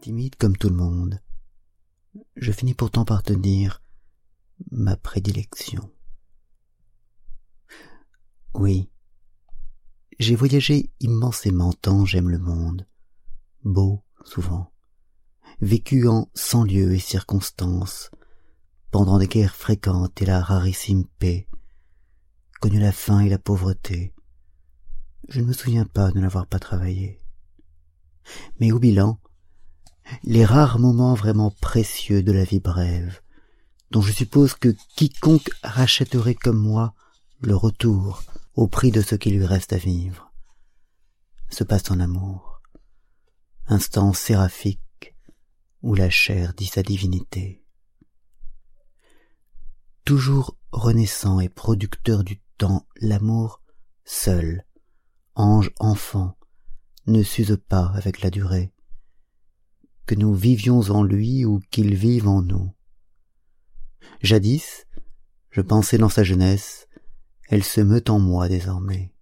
Timide comme tout le monde, je finis pourtant par tenir ma prédilection. Oui, j'ai voyagé immensément tant j'aime le monde, beau souvent, vécu en cent lieux et circonstances, pendant des guerres fréquentes et la rarissime paix, connu la faim et la pauvreté. Je ne me souviens pas de n'avoir pas travaillé. Mais au bilan, les rares moments vraiment précieux de la vie brève, dont je suppose que quiconque rachèterait comme moi le retour au prix de ce qui lui reste à vivre, se passe en amour, instant séraphique où la chair dit sa divinité. Toujours renaissant et producteur du temps, l'amour seul, ange enfant, ne s'use pas avec la durée, que nous vivions en lui ou qu'il vive en nous. Jadis, je pensais dans sa jeunesse, elle se meut en moi désormais.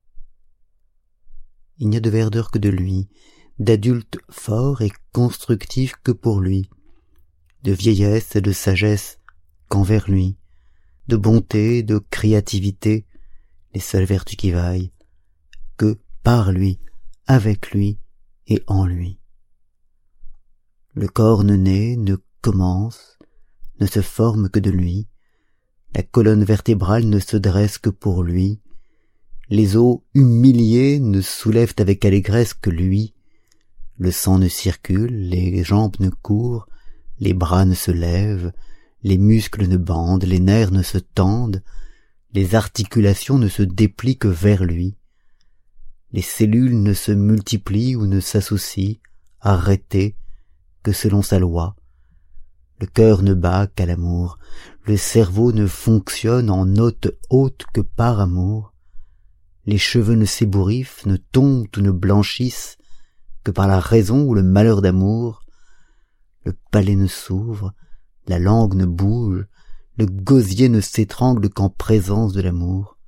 Il n'y a de verdeur que de lui, d'adulte fort et constructif que pour lui, de vieillesse et de sagesse qu'envers lui, de bonté, de créativité, les seules vertus qui vaillent, que par lui, avec lui et en lui. Le corps ne naît, ne commence, ne se forme que de lui, la colonne vertébrale ne se dresse que pour lui, les os humiliés ne soulèvent avec allégresse que lui, le sang ne circule, les jambes ne courent, les bras ne se lèvent, les muscles ne bandent, les nerfs ne se tendent, les articulations ne se déplient que vers lui, les cellules ne se multiplient ou ne s'associent, arrêtées, que selon sa loi, le cœur ne bat qu'à l'amour, le cerveau ne fonctionne en note haute que par amour, les cheveux ne s'ébouriffent, ne tombent ou ne blanchissent que par la raison ou le malheur d'amour, le palais ne s'ouvre, la langue ne bouge, le gosier ne s'étrangle qu'en présence de l'amour.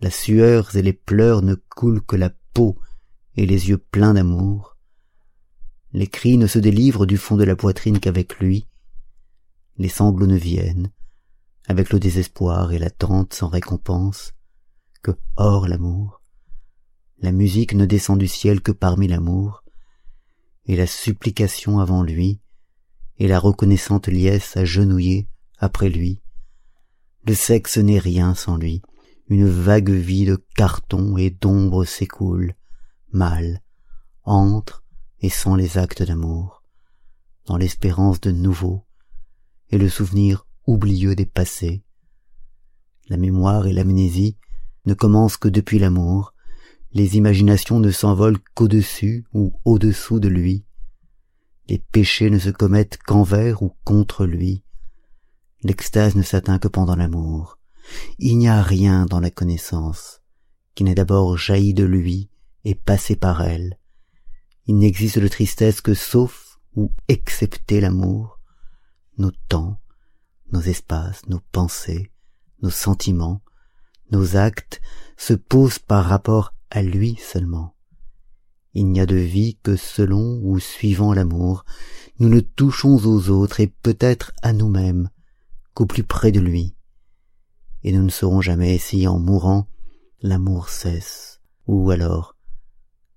La sueur et les pleurs ne coulent que la peau et les yeux pleins d'amour. Les cris ne se délivrent du fond de la poitrine qu'avec lui, les sanglots ne viennent, avec le désespoir et l'attente sans récompense, que hors l'amour, la musique ne descend du ciel que parmi l'amour, et la supplication avant lui, et la reconnaissante liesse agenouillée après lui. Le sexe n'est rien sans lui, une vague vie de carton et d'ombre s'écoule, mal, entre et sans les actes d'amour, dans l'espérance de nouveau et le souvenir oublieux des passés. La mémoire et l'amnésie ne commencent que depuis l'amour, les imaginations ne s'envolent qu'au-dessus ou au-dessous de lui, les péchés ne se commettent qu'envers ou contre lui, l'extase ne s'atteint que pendant l'amour, il n'y a rien dans la connaissance qui n'ait d'abord jailli de lui et passé par elle, il n'existe de tristesse que sauf ou excepté l'amour. Nos temps, nos espaces, nos pensées, nos sentiments, nos actes se posent par rapport à lui seulement. Il n'y a de vie que selon ou suivant l'amour. Nous ne touchons aux autres et peut-être à nous-mêmes qu'au plus près de lui. Et nous ne saurons jamais si en mourant l'amour cesse ou alors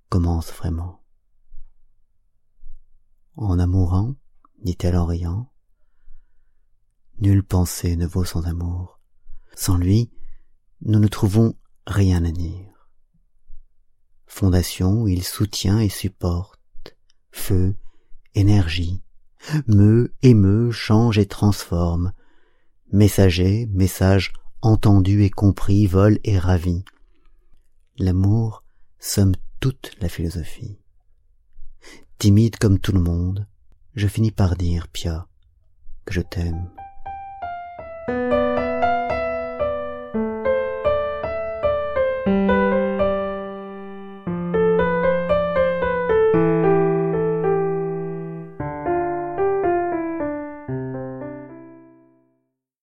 commence vraiment en amourant, dit-elle en riant. Nulle pensée ne vaut son amour. Sans lui, nous ne trouvons rien à dire. Fondation, il soutient et supporte, feu, énergie, meut, émeut, change et transforme, messager, message entendu et compris, vole et ravi. L'amour somme toute la philosophie. Timide comme tout le monde, je finis par dire, Pia, que je t'aime.